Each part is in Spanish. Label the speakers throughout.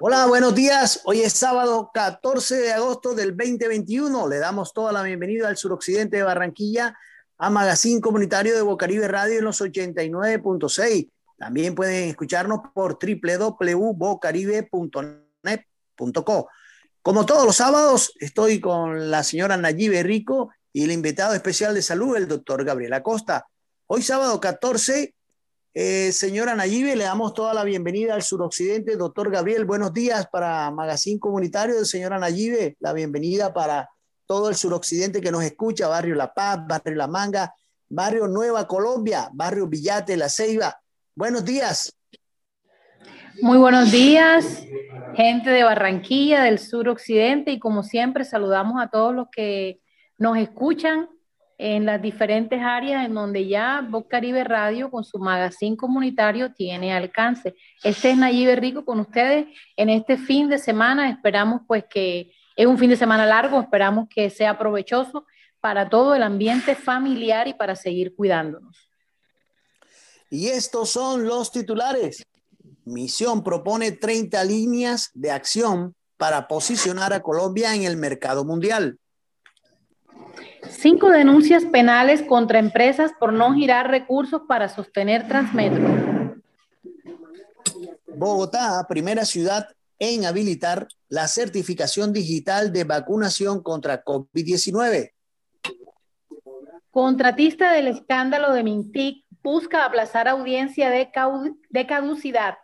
Speaker 1: Hola, buenos días. Hoy es sábado 14 de agosto del 2021. Le damos toda la bienvenida al suroccidente de Barranquilla, a Magazine Comunitario de Bocaribe Radio en los 89.6. También pueden escucharnos por www.bocaribe.net.co. Como todos los sábados, estoy con la señora Nayibe Rico y el invitado especial de salud, el doctor Gabriel Acosta. Hoy sábado 14 eh, señora Nayibe, le damos toda la bienvenida al suroccidente. Doctor Gabriel, buenos días para Magazine Comunitario de señora Nayibe. La bienvenida para todo el suroccidente que nos escucha, Barrio La Paz, Barrio La Manga, Barrio Nueva Colombia, Barrio Villate, La Ceiba. Buenos días.
Speaker 2: Muy buenos días, gente de Barranquilla, del suroccidente, y como siempre saludamos a todos los que nos escuchan en las diferentes áreas en donde ya Voz Caribe Radio con su magazine comunitario tiene alcance. Este es Nayibe Rico con ustedes en este fin de semana. Esperamos pues que es un fin de semana largo, esperamos que sea provechoso para todo el ambiente familiar y para seguir cuidándonos.
Speaker 1: Y estos son los titulares. Misión propone 30 líneas de acción para posicionar a Colombia en el mercado mundial.
Speaker 2: Cinco denuncias penales contra empresas por no girar recursos para sostener Transmetro.
Speaker 1: Bogotá, primera ciudad en habilitar la certificación digital de vacunación contra COVID-19.
Speaker 2: Contratista del escándalo de Mintic busca aplazar audiencia de, de caducidad.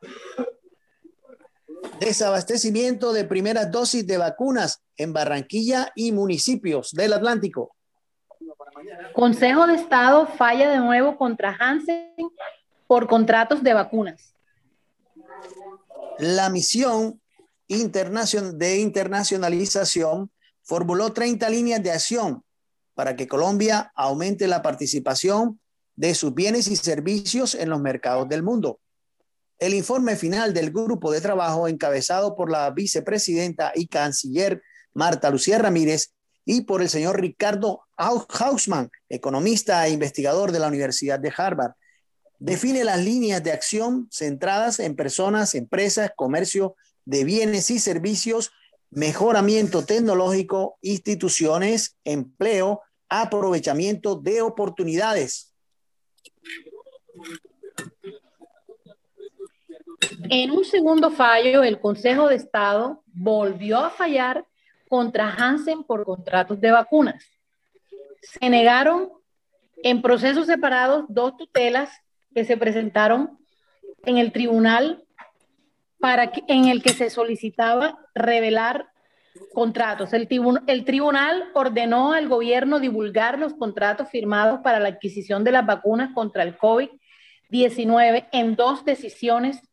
Speaker 1: Desabastecimiento de primeras dosis de vacunas en Barranquilla y municipios del Atlántico.
Speaker 2: Consejo de Estado falla de nuevo contra Hansen por contratos de vacunas.
Speaker 1: La misión de internacionalización formuló 30 líneas de acción para que Colombia aumente la participación de sus bienes y servicios en los mercados del mundo. El informe final del grupo de trabajo encabezado por la vicepresidenta y canciller Marta Lucía Ramírez y por el señor Ricardo Hausman, economista e investigador de la Universidad de Harvard. Define las líneas de acción centradas en personas, empresas, comercio de bienes y servicios, mejoramiento tecnológico, instituciones, empleo, aprovechamiento de oportunidades.
Speaker 2: En un segundo fallo, el Consejo de Estado volvió a fallar contra Hansen por contratos de vacunas. Se negaron en procesos separados dos tutelas que se presentaron en el tribunal para en el que se solicitaba revelar contratos. El, el tribunal ordenó al gobierno divulgar los contratos firmados para la adquisición de las vacunas contra el COVID-19 en dos decisiones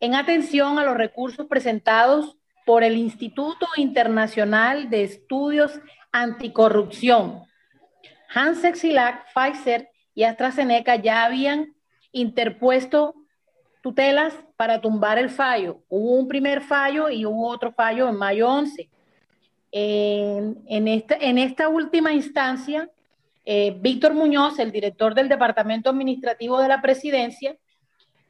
Speaker 2: en atención a los recursos presentados por el Instituto Internacional de Estudios Anticorrupción. Hansen Silac, Pfizer y AstraZeneca ya habían interpuesto tutelas para tumbar el fallo. Hubo un primer fallo y hubo otro fallo en mayo 11. En, esta, en esta, última instancia, eh, Víctor Muñoz, el director del Departamento Administrativo de la Presidencia,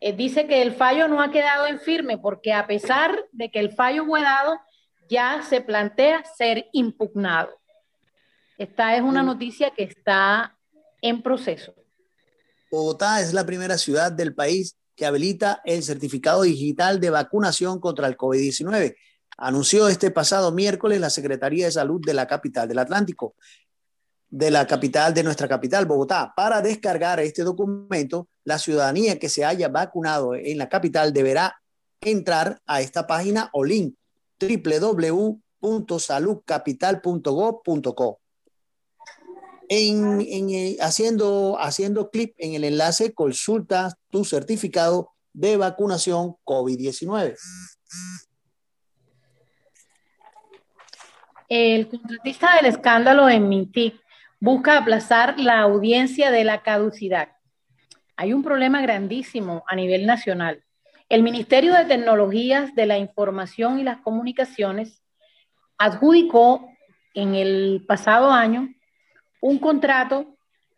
Speaker 2: eh, dice que el fallo no ha quedado en firme porque a pesar de que el fallo fue dado, ya se plantea ser impugnado. Esta es una noticia que está en proceso.
Speaker 1: Bogotá es la primera ciudad del país que habilita el certificado digital de vacunación contra el COVID-19. Anunció este pasado miércoles la Secretaría de Salud de la capital del Atlántico, de la capital de nuestra capital, Bogotá. Para descargar este documento, la ciudadanía que se haya vacunado en la capital deberá entrar a esta página o link www.saludcapital.gov.co. En, en, haciendo, haciendo clic en el enlace, consulta tu certificado de vacunación COVID-19.
Speaker 2: El contratista del escándalo en Mintic busca aplazar la audiencia de la caducidad. Hay un problema grandísimo a nivel nacional. El Ministerio de Tecnologías de la Información y las Comunicaciones adjudicó en el pasado año un contrato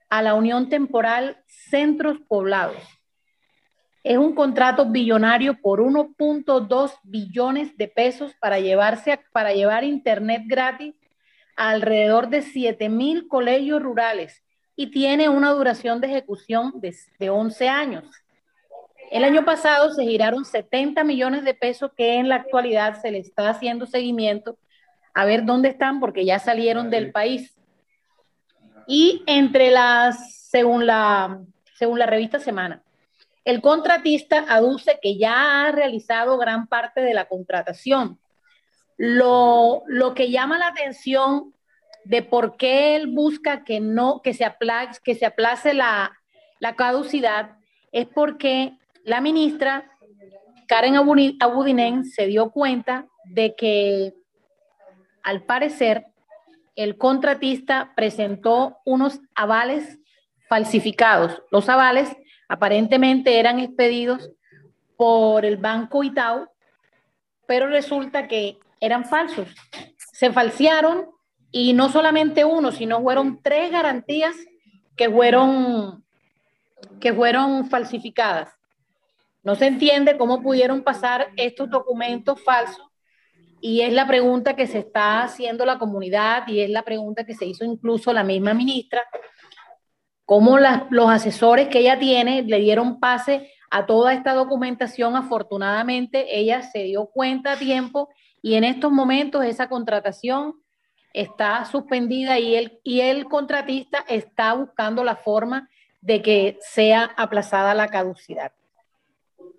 Speaker 2: a la Unión Temporal Centros Poblados. es un contrato billonario por 1.2 billones de pesos para, llevarse para llevar internet gratis a alrededor de 7 mil colegios rurales y tiene una duración de ejecución de, de 11 años. El año pasado se giraron 70 millones de pesos que en la actualidad se le está haciendo seguimiento a ver dónde están porque ya salieron del país. Y entre las, según la, según la revista Semana, el contratista aduce que ya ha realizado gran parte de la contratación. Lo, que llama la atención de por qué él busca que no, que se aplace, que se aplace la, la caducidad, es porque la ministra Karen Abudinen se dio cuenta de que al parecer el contratista presentó unos avales falsificados. Los avales aparentemente eran expedidos por el Banco Itaú, pero resulta que eran falsos. Se falsearon y no solamente uno, sino fueron tres garantías que fueron, que fueron falsificadas. No se entiende cómo pudieron pasar estos documentos falsos y es la pregunta que se está haciendo la comunidad y es la pregunta que se hizo incluso la misma ministra, cómo los asesores que ella tiene le dieron pase a toda esta documentación. Afortunadamente, ella se dio cuenta a tiempo y en estos momentos esa contratación está suspendida y el, y el contratista está buscando la forma de que sea aplazada la caducidad.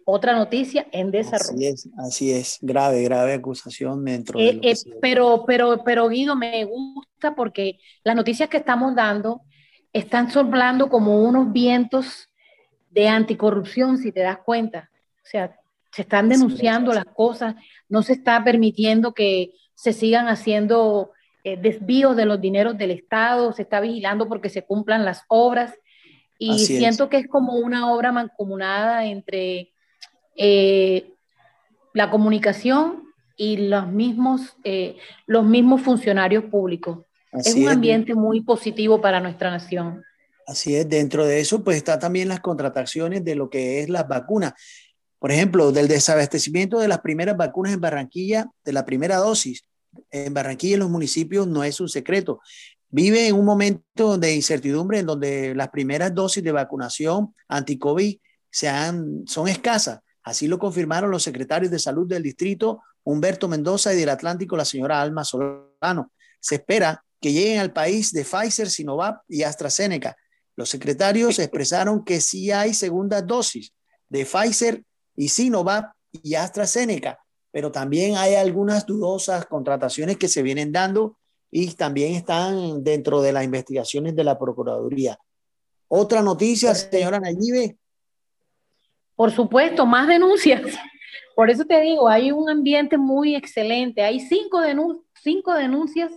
Speaker 2: Otra noticia en desarrollo.
Speaker 1: Así es, así es, grave, grave acusación dentro
Speaker 2: de eh, eh, pero, pero, pero Guido, me gusta porque las noticias que estamos dando están soplando como unos vientos de anticorrupción, si te das cuenta. O sea, se están denunciando las cosas, no se está permitiendo que se sigan haciendo eh, desvíos de los dineros del Estado, se está vigilando porque se cumplan las obras. Y siento que es como una obra mancomunada entre eh, la comunicación y los mismos, eh, los mismos funcionarios públicos es un ambiente muy positivo para nuestra nación.
Speaker 1: Así es, dentro de eso pues está también las contrataciones de lo que es las vacunas. Por ejemplo, del desabastecimiento de las primeras vacunas en Barranquilla, de la primera dosis. En Barranquilla, en los municipios, no es un secreto. Vive en un momento de incertidumbre en donde las primeras dosis de vacunación anti-COVID son escasas. Así lo confirmaron los secretarios de salud del distrito, Humberto Mendoza, y del Atlántico, la señora Alma Solano. Se espera que lleguen al país de Pfizer, Sinovac y AstraZeneca. Los secretarios expresaron que sí hay segunda dosis de Pfizer y Sinovac y AstraZeneca, pero también hay algunas dudosas contrataciones que se vienen dando y también están dentro de las investigaciones de la Procuraduría. Otra noticia, señora Nayibe.
Speaker 2: Por supuesto, más denuncias. Por eso te digo, hay un ambiente muy excelente. Hay cinco, cinco denuncias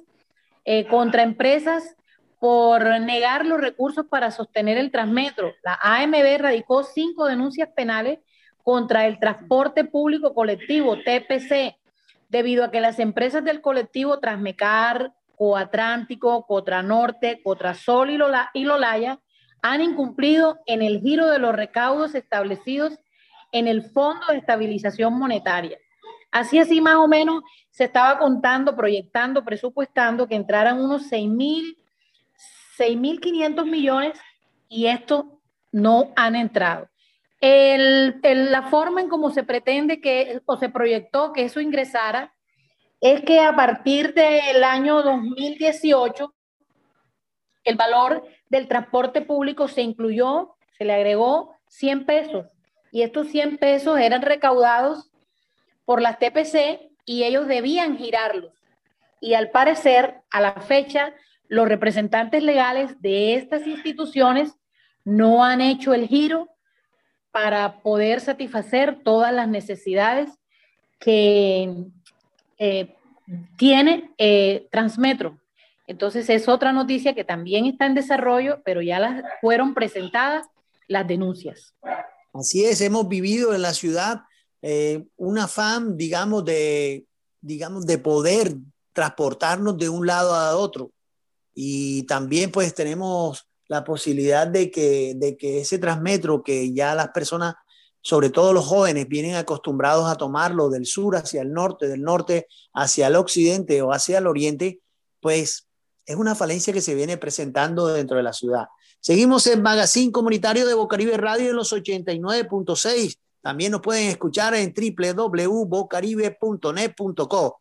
Speaker 2: eh, contra empresas por negar los recursos para sostener el Transmetro. La AMB radicó cinco denuncias penales contra el transporte público colectivo, TPC, debido a que las empresas del colectivo Transmecar, Coatlántico, Cotranorte, Cotrasol y, Lola, y Lolaya han incumplido en el giro de los recaudos establecidos en el Fondo de Estabilización Monetaria. Así, así más o menos se estaba contando, proyectando, presupuestando que entraran unos 6.500 millones y esto no han entrado. La forma en cómo se pretende que, o se proyectó que eso ingresara, es que a partir del año 2018, el valor del transporte público se incluyó, se le agregó 100 pesos. Y estos 100 pesos eran recaudados por las TPC y ellos debían girarlos. Y al parecer, a la fecha, los representantes legales de estas instituciones no han hecho el giro para poder satisfacer todas las necesidades que eh, tiene eh, Transmetro. Entonces es otra noticia que también está en desarrollo, pero ya las fueron presentadas las denuncias.
Speaker 1: Así es, hemos vivido en la ciudad eh, un afán, digamos, de, digamos, de poder transportarnos de un lado a otro. Y también pues tenemos la posibilidad de que, de que ese transmetro que ya las personas sobre todo los jóvenes, vienen acostumbrados a tomarlo del sur hacia el norte, del norte hacia el occidente o hacia el oriente, pues es una falencia que se viene presentando dentro de la ciudad. Seguimos en Magazine Comunitario de Bocaribe Radio en los 89.6. También nos pueden escuchar en www.bocaribe.net.co.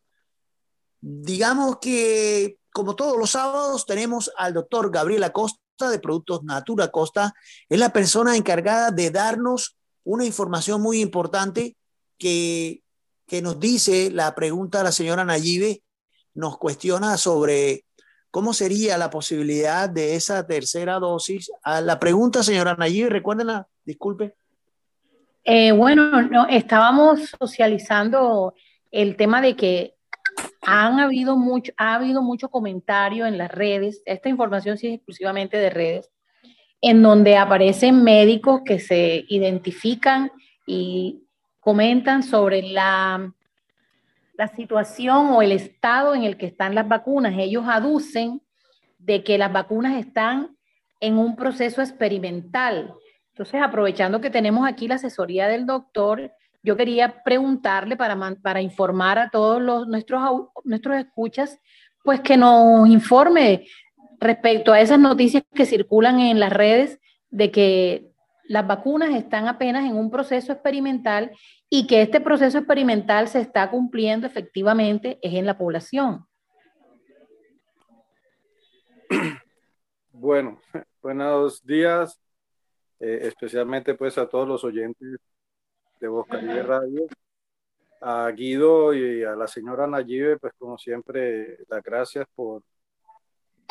Speaker 1: Digamos que, como todos los sábados, tenemos al doctor Gabriel Acosta de Productos Natura Costa. Es la persona encargada de darnos una información muy importante que, que nos dice la pregunta de la señora Nayibe, nos cuestiona sobre cómo sería la posibilidad de esa tercera dosis. A la pregunta, señora Nayibe, recuérdenla, disculpe.
Speaker 2: Eh, bueno, no, estábamos socializando el tema de que han habido mucho, ha habido mucho comentario en las redes, esta información sí es exclusivamente de redes, en donde aparecen médicos que se identifican y comentan sobre la, la situación o el estado en el que están las vacunas. Ellos aducen de que las vacunas están en un proceso experimental. Entonces, aprovechando que tenemos aquí la asesoría del doctor, yo quería preguntarle para, para informar a todos los, nuestros, nuestros escuchas, pues que nos informe respecto a esas noticias que circulan en las redes de que las vacunas están apenas en un proceso experimental y que este proceso experimental se está cumpliendo efectivamente es en la población.
Speaker 3: Bueno, buenos días, eh, especialmente pues a todos los oyentes de Voz Caribe Radio, a Guido y a la señora Nayibe, pues como siempre, las gracias por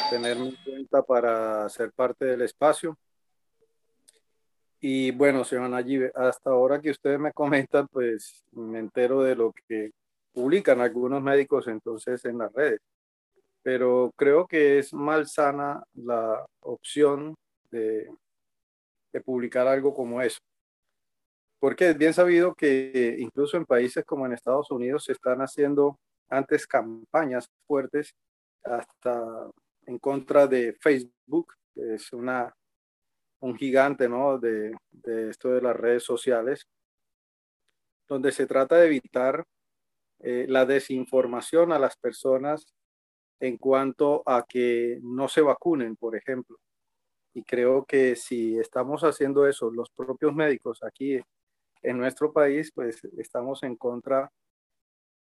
Speaker 3: tenerme en cuenta para ser parte del espacio. Y bueno, señor Nayib, hasta ahora que ustedes me comentan, pues me entero de lo que publican algunos médicos entonces en las redes. Pero creo que es malsana la opción de, de publicar algo como eso. Porque es bien sabido que incluso en países como en Estados Unidos se están haciendo antes campañas fuertes hasta en contra de Facebook, que es una, un gigante ¿no? de, de esto de las redes sociales, donde se trata de evitar eh, la desinformación a las personas en cuanto a que no se vacunen, por ejemplo. Y creo que si estamos haciendo eso, los propios médicos aquí en nuestro país, pues estamos en contra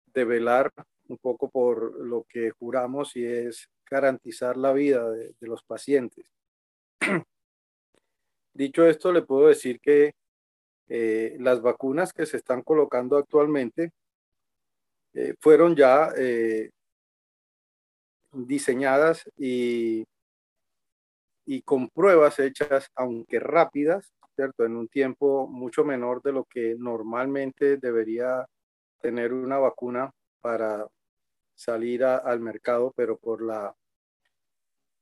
Speaker 3: de velar un poco por lo que juramos y es garantizar la vida de, los pacientes. Dicho esto, le puedo decir que eh, las vacunas que se están colocando actualmente eh, fueron ya eh, diseñadas y, y con pruebas hechas, aunque rápidas, ¿cierto? En un tiempo mucho menor de lo que normalmente debería tener una vacuna para salir al mercado, pero por la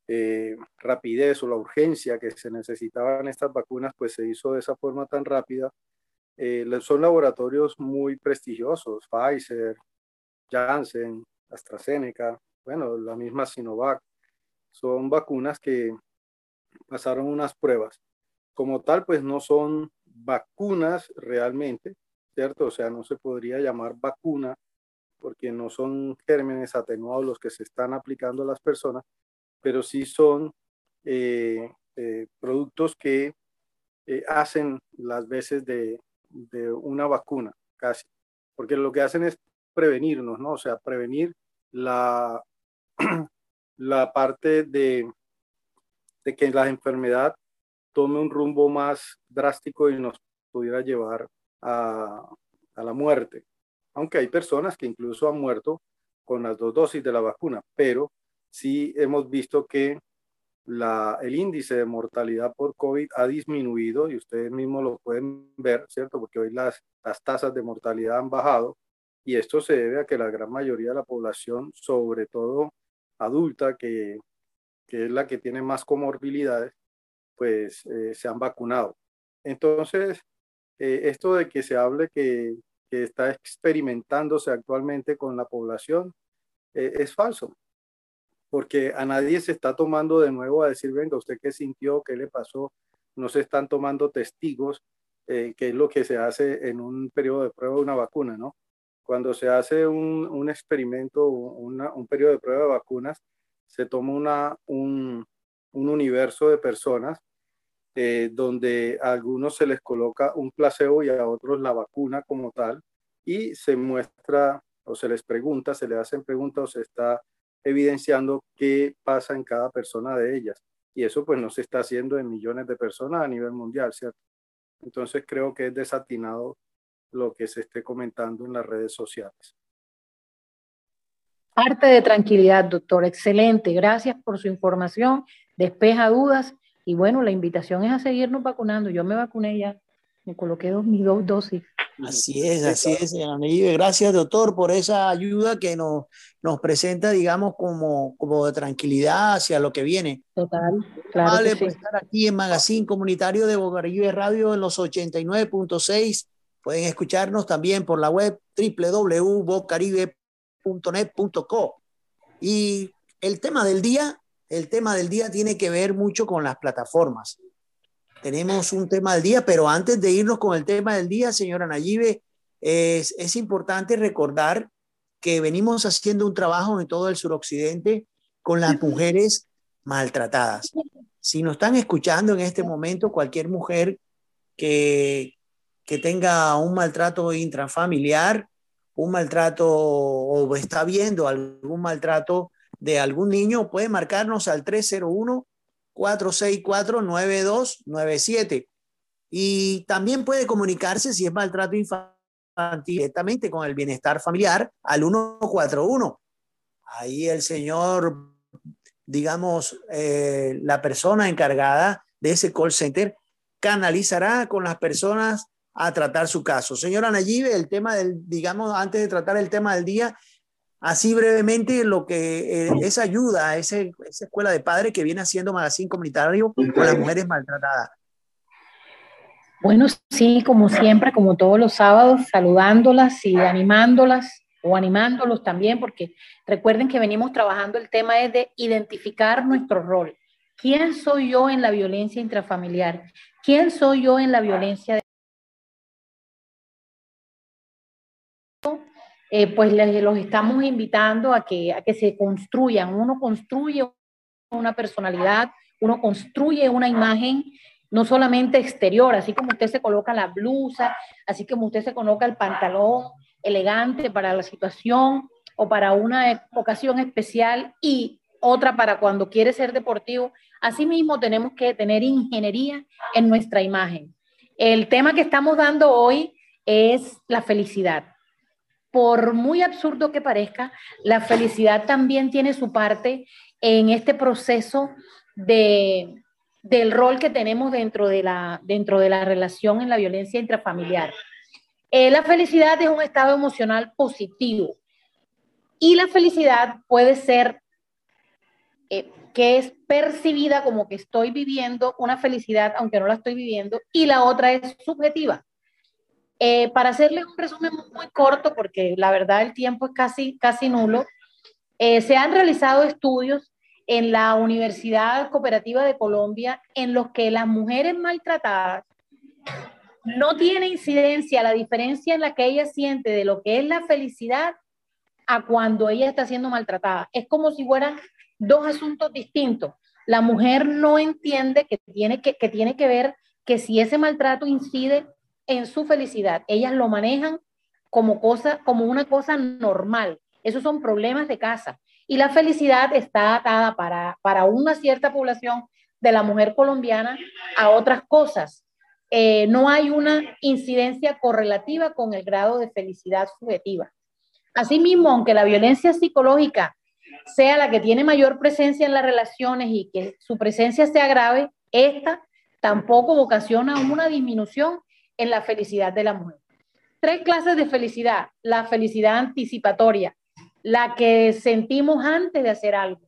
Speaker 3: eh, rapidez o la urgencia que se necesitaban estas vacunas, pues se hizo de esa forma tan rápida. Eh, son laboratorios muy prestigiosos, Pfizer, Janssen, AstraZeneca, bueno, la misma Sinovac. Son vacunas que pasaron unas pruebas. Como tal, pues no son vacunas realmente, ¿cierto? O sea, no se podría llamar vacuna porque no son gérmenes atenuados los que se están aplicando a las personas, pero sí son eh, eh, productos que eh, hacen las veces de, de, una vacuna, casi, porque lo que hacen es prevenirnos, ¿no? O sea, prevenir la, la parte de, de que la enfermedad tome un rumbo más drástico y nos pudiera llevar a, a la muerte aunque hay personas que incluso han muerto con las dos dosis de la vacuna, pero sí hemos visto que la, el índice de mortalidad por COVID ha disminuido y ustedes mismos lo pueden ver, ¿cierto? Porque hoy las, las tasas de mortalidad han bajado y esto se debe a que la gran mayoría de la población, sobre todo adulta, que, que es la que tiene más comorbilidades, pues eh, se han vacunado. Entonces, eh, esto de que se hable que que está experimentándose actualmente con la población eh, es falso, porque a nadie se está tomando de nuevo a decir, venga, usted qué sintió, qué le pasó, no se están tomando testigos eh, que es lo que se hace en un periodo de prueba de una vacuna, ¿no? Cuando se hace un, un experimento, un periodo de prueba de vacunas, se toma una, un, un universo de personas eh, donde a algunos se les coloca un placebo y a otros la vacuna como tal, y se muestra o se les pregunta, se les hacen preguntas o se está evidenciando qué pasa en cada persona de ellas. Y eso pues no se está haciendo en millones de personas a nivel mundial, ¿cierto? Entonces creo que es desatinado lo que se esté comentando en las redes sociales.
Speaker 2: Parte de tranquilidad, doctor. Excelente. Gracias por su información. Despeja dudas. Y bueno, la invitación es a seguirnos vacunando. Yo me vacuné ya. Me coloqué dos, mis dos dosis.
Speaker 1: Así es, así es, Gracias, doctor, por esa ayuda que nos, nos presenta, digamos, como, como de tranquilidad hacia lo que viene.
Speaker 2: Total, claro.
Speaker 1: Vale, por estar aquí en Magazine Comunitario de Bocaribe Radio en los 89.6. Pueden escucharnos también por la web www.bocaribe.net.co. Y el tema del día, el tema del día tiene que ver mucho con las plataformas tenemos un tema del día, pero antes de irnos con el tema del día, señora Nayibe, es, es importante recordar que venimos haciendo un trabajo en todo el suroccidente con las mujeres maltratadas. Si nos están escuchando en este momento, cualquier mujer que, que tenga un maltrato intrafamiliar, un maltrato o está viendo algún maltrato de algún niño, puede marcarnos al 301 464-9297. Y también puede comunicarse si es maltrato infantil directamente con el bienestar familiar al 141. Ahí el señor, digamos, eh, la persona encargada de ese call center canalizará con las personas a tratar su caso. Señora Nayibe, el tema del, digamos, antes de tratar el tema del día, así brevemente lo que eh, esa ayuda a esa escuela de padres que viene haciendo Magazine Comunitario con las mujeres maltratadas.
Speaker 2: Bueno, sí, como siempre, como todos los sábados, saludándolas y animándolas o animándolos también, porque recuerden que venimos trabajando el tema es de identificar nuestro rol. ¿Quién soy yo en la violencia intrafamiliar? ¿Quién soy yo en la violencia Eh, pues los estamos invitando a que, a que se construyan. Uno construye una personalidad, uno construye una imagen no solamente exterior, así como usted se coloca la blusa, así como usted se coloca el pantalón elegante para la situación o para una ocasión especial y otra para cuando quiere ser deportivo. Asimismo, tenemos que tener ingeniería en nuestra imagen. El tema que estamos dando hoy es la felicidad por muy absurdo que parezca, la felicidad también tiene su parte en este proceso de, del rol que tenemos dentro de, la, dentro de la relación en la violencia intrafamiliar. Eh, la felicidad es un estado emocional positivo y la felicidad puede ser eh, que es percibida como que estoy viviendo una felicidad aunque no la estoy viviendo y la otra es subjetiva. Eh, para hacerles un resumen muy corto, porque la verdad el tiempo es casi, casi nulo, eh, se han realizado estudios en la Universidad Cooperativa de Colombia en los que las mujeres maltratadas no tiene incidencia la diferencia en la que ella siente de lo que es la felicidad a cuando ella está siendo maltratada. Es como si fueran dos asuntos distintos. La mujer no entiende que tiene que, que tiene que ver que si ese maltrato incide en su felicidad. Ellas lo manejan como cosa, como una cosa normal. Esos son problemas de casa. Y la felicidad está atada para, para una cierta población de la mujer colombiana a otras cosas. Eh, no hay una incidencia correlativa con el grado de felicidad subjetiva. Asimismo, aunque la violencia psicológica sea la que tiene mayor presencia en las relaciones y que su presencia sea grave, esta tampoco ocasiona una disminución en la felicidad de la mujer. Tres clases de felicidad. La felicidad anticipatoria, la que sentimos antes de hacer algo.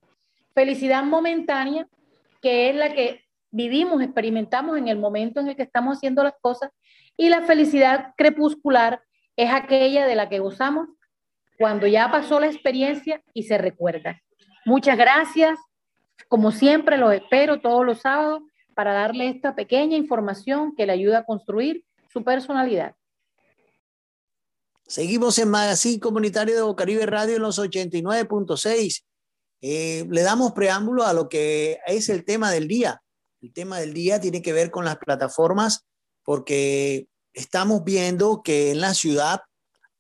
Speaker 2: Felicidad momentánea, que es la que vivimos, experimentamos en el momento en el que estamos haciendo las cosas. Y la felicidad crepuscular es aquella de la que gozamos cuando ya pasó la experiencia y se recuerda. Muchas gracias. Como siempre, los espero todos los sábados para darle esta pequeña información que le ayuda a construir su personalidad.
Speaker 1: Seguimos en Magazine Comunitario de Bocaribe Radio en los 89.6. Eh, le damos preámbulo a lo que es el tema del día. El tema del día tiene que ver con las plataformas porque estamos viendo que en la ciudad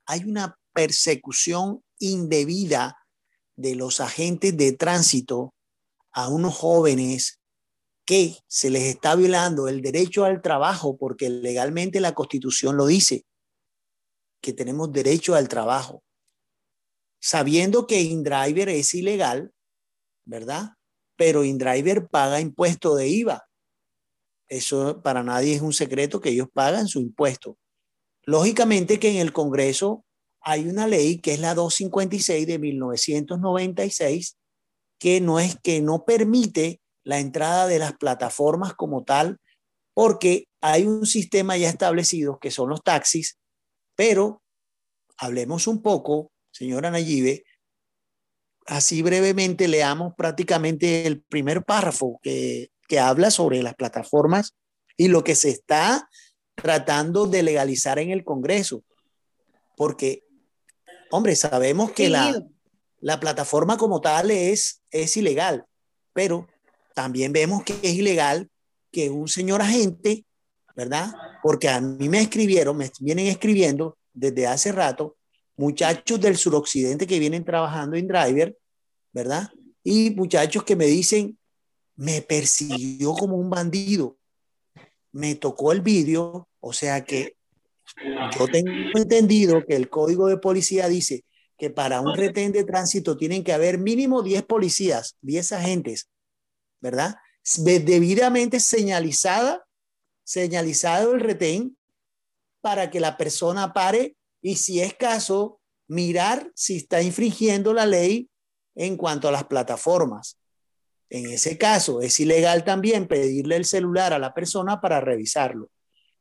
Speaker 1: hay una persecución indebida de los agentes de tránsito a unos jóvenes que se les está violando el derecho al trabajo porque legalmente la constitución lo dice que tenemos derecho al trabajo. Sabiendo que InDriver es ilegal, ¿verdad? Pero InDriver paga impuesto de IVA. Eso para nadie es un secreto que ellos pagan su impuesto. Lógicamente que en el Congreso hay una ley que es la 256 de 1996 que no es que no permite la entrada de las plataformas como tal porque hay un sistema ya establecido que son los taxis pero hablemos un poco, señora Nayibe, así brevemente leamos prácticamente el primer párrafo que, que habla sobre las plataformas y lo que se está tratando de legalizar en el Congreso. Porque, hombre, sabemos que la, la plataforma como tal es, es ilegal, pero también vemos que es ilegal que un señor agente ¿verdad? Porque a mí me escribieron, me vienen escribiendo desde hace rato muchachos del suroccidente que vienen trabajando en driver, ¿verdad? Y muchachos que me dicen, me persiguió como un bandido, me tocó el vídeo, o sea que yo tengo entendido que el código de policía dice que para un retén de tránsito tienen que haber mínimo 10 policías, 10 agentes, ¿verdad? Debidamente señalizada señalizado el retén para que la persona pare y si es caso, mirar si está infringiendo la ley en cuanto a las plataformas. En ese caso, es ilegal también pedirle el celular a la persona para revisarlo.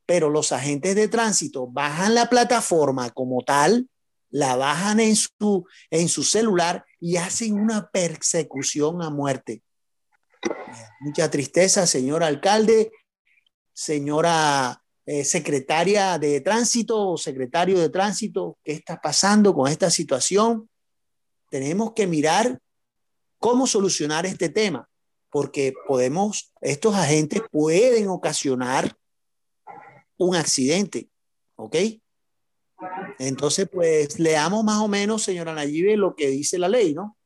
Speaker 1: Pero los agentes de tránsito bajan la plataforma como tal, la bajan en su, en su celular y hacen una persecución a muerte. Mucha tristeza, señor alcalde señora eh, secretaria de tránsito o secretario de tránsito, ¿qué está pasando con esta situación? Tenemos que mirar cómo solucionar este tema, porque podemos, estos agentes pueden ocasionar un accidente, ¿ok? Entonces, pues leamos más o menos, señora Nayibe, lo que dice la ley, ¿no?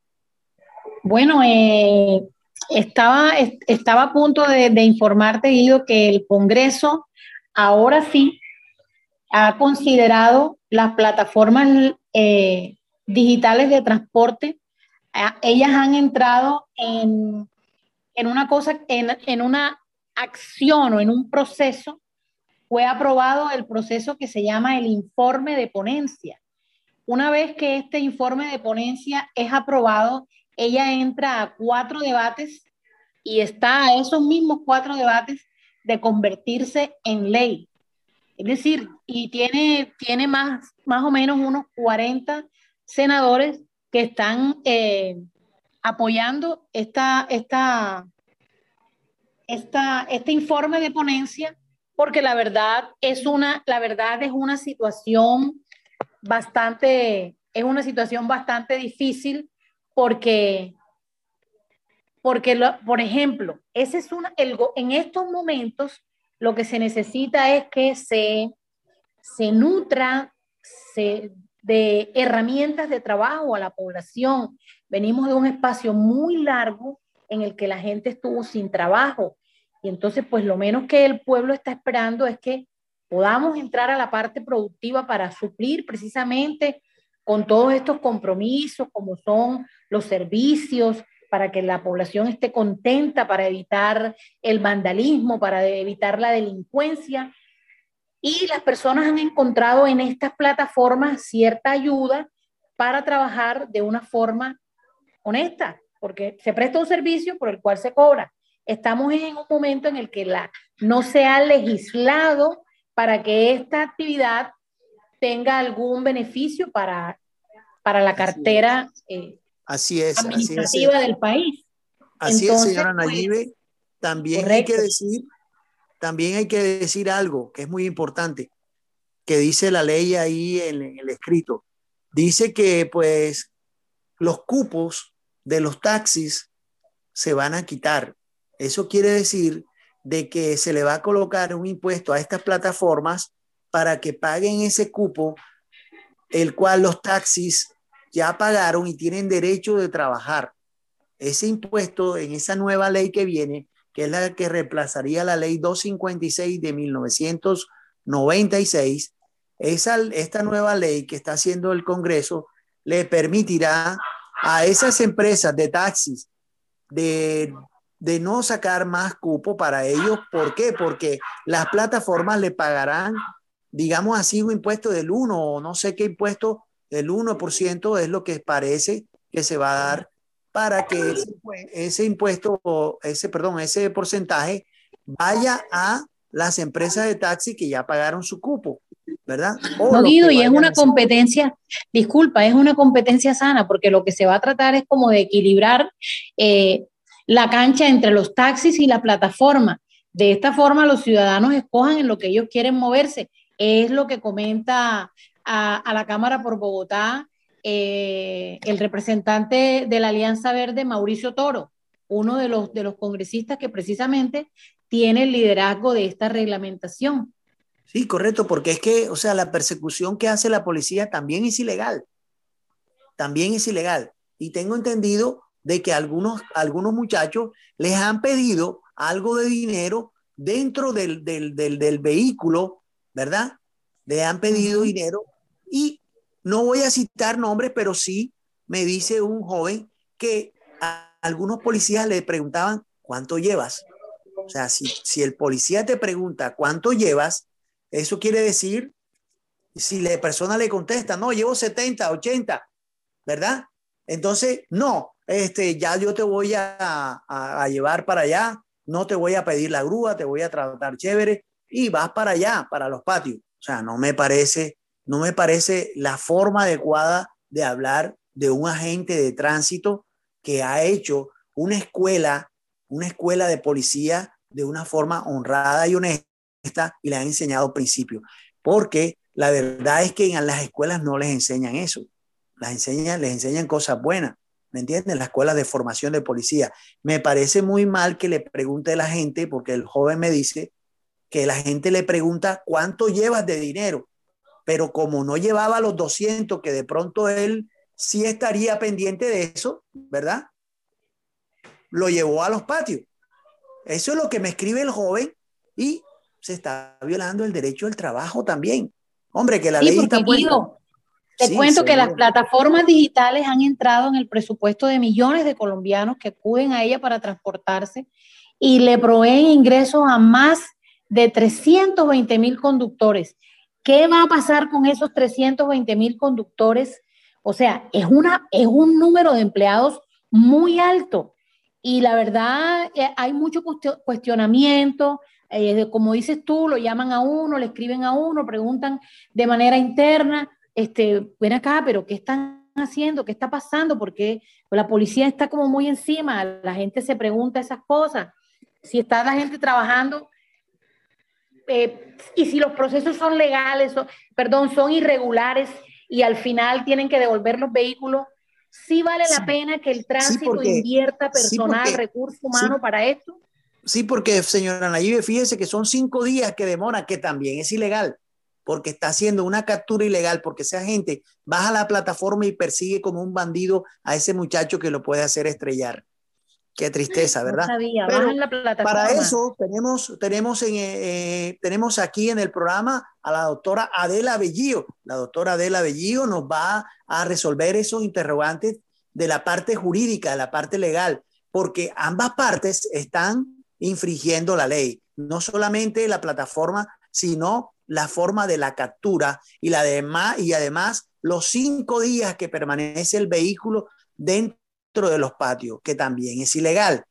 Speaker 2: Bueno, eh, estaba, estaba a punto de, informarte, Guido, que el Congreso ahora sí ha considerado las plataformas eh, digitales de transporte. ellas han entrado en, una cosa, en, en una acción o en un proceso. Fue aprobado el proceso que se llama el informe de ponencia. Una vez que este informe de ponencia es aprobado, ella entra a cuatro debates y está a esos mismos cuatro debates de convertirse en ley. Es decir, y tiene, tiene más, más o menos unos 40 senadores que están eh, apoyando esta, esta, esta, este informe de ponencia, porque la verdad es una, la verdad es una situación bastante, es una situación bastante difícil porque, porque por ejemplo, ese es una, el, en estos momentos lo que se necesita es que se, se nutra se, de herramientas de trabajo a la población. Venimos de un espacio muy largo en el que la gente estuvo sin trabajo. Y entonces, pues lo menos que el pueblo está esperando es que podamos entrar a la parte productiva para suplir precisamente con todos estos compromisos, como son los servicios, para que la población esté contenta, para evitar el vandalismo, para evitar la delincuencia. Y las personas han encontrado en estas plataformas cierta ayuda para trabajar de una forma honesta, porque se presta un servicio por el cual se cobra. Estamos en un momento en el que la, no se ha legislado para que esta actividad tenga algún beneficio para, para la cartera
Speaker 1: así es,
Speaker 2: administrativa del país.
Speaker 1: Así es, señora pues, También hay que decir, también hay que decir algo que es muy importante. que dice la ley ahí en, en el escrito. Dice que pues los cupos de los taxis se van a quitar. Eso quiere decir de que se le va a colocar un impuesto a estas plataformas para que paguen ese cupo, el cual los taxis ya pagaron y tienen derecho de trabajar. Ese impuesto en esa nueva ley que viene, que es la que reemplazaría la ley 256 de 1996, esa, esta nueva ley que está haciendo el Congreso le permitirá a esas empresas de taxis de de no sacar más cupo para ellos. ¿Por qué? Porque las plataformas le pagarán, digamos así, un impuesto del 1 o no sé qué impuesto del 1% es lo que parece que se va a dar para que ese, impuesto, ese, perdón, ese porcentaje vaya a las empresas de taxi que ya pagaron su cupo, ¿verdad?
Speaker 2: no, Guido, y es una competencia, disculpa, es una competencia sana, porque lo que se va a tratar es como de equilibrar eh, la cancha entre los taxis y la plataforma. De esta forma los ciudadanos escojan en lo que ellos quieren moverse. Es lo que comenta a, la Cámara por Bogotá eh, el representante de la Alianza Verde, Mauricio Toro, uno de los, de los congresistas que precisamente tiene el liderazgo de esta reglamentación.
Speaker 1: Sí, correcto, porque es que, o sea, la persecución que hace la policía también es ilegal. También es ilegal. Y tengo entendido de que algunos, algunos muchachos les han pedido algo de dinero dentro del, vehículo, ¿verdad? Le han pedido dinero y no voy a citar nombres, pero sí me dice un joven que a algunos policías le preguntaban, ¿cuánto llevas? O sea, si, si el policía te pregunta, ¿cuánto llevas? Eso quiere decir, si la persona le contesta, no, llevo 70, 80, ¿verdad? Entonces, no, este, ya yo te voy a, llevar para allá, no te voy a pedir la grúa, te voy a tratar chévere y vas para allá, para los patios. O sea, no me parece, no me parece la forma adecuada de hablar de un agente de tránsito que ha hecho una escuela, una escuela de policía de una forma honrada y honesta y le ha enseñado principios. Porque la verdad es que en las escuelas no les enseñan eso. Las enseñan, les enseñan cosas buenas. ¿me entiendes? La escuela de formación de policía. Me parece muy mal que le pregunte a la gente, porque el joven me dice que la gente le pregunta cuánto llevas de dinero, pero como no llevaba los 200, que de pronto él sí estaría pendiente de eso, ¿verdad? Lo llevó a los patios. Eso es lo que me escribe el joven y se está violando el derecho al trabajo también. Hombre, que la ley está puesta.
Speaker 2: Te cuento que las plataformas digitales han entrado en el presupuesto de millones de colombianos que acuden a ella para transportarse y le proveen ingresos a más de 320 mil conductores. ¿Qué va a pasar con esos 320 mil conductores? O sea, es, una, es un número de empleados muy alto. Y la verdad, eh, hay mucho cuestionamiento. Eh, como dices tú, lo llaman a uno, le escriben a uno, preguntan de manera interna este, ven acá, pero ¿qué están haciendo? ¿Qué está pasando? Porque la policía está como muy encima, la gente se pregunta esas cosas. Si está la gente trabajando eh, y si los procesos son legales, perdón, son irregulares y al final tienen que devolver los vehículos, ¿sí vale la pena que el tránsito invierta personal, recurso humano para esto?
Speaker 1: Sí, porque señora Nayib, fíjese que son cinco días que demora, que también es ilegal porque está haciendo una captura ilegal, porque esa gente baja la plataforma y persigue como un bandido a ese muchacho que lo puede hacer estrellar. Qué tristeza, ¿verdad? para eso tenemos, tenemos, en, eh, tenemos aquí en el programa a la doctora Adela Bellío. La doctora Adela Bellío nos va a resolver esos interrogantes de la parte jurídica, de la parte legal, porque ambas partes están infringiendo la ley. No solamente la plataforma, sino la forma de la captura y, la demás, y además los cinco días que permanece el vehículo de los patios, que también es ilegal.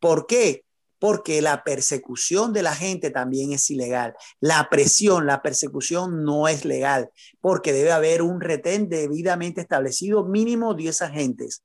Speaker 1: ¿Por qué? Porque la persecución de la gente también es ilegal. La presión, la persecución no es legal, porque debe haber un retén debidamente establecido, mínimo 10 agentes.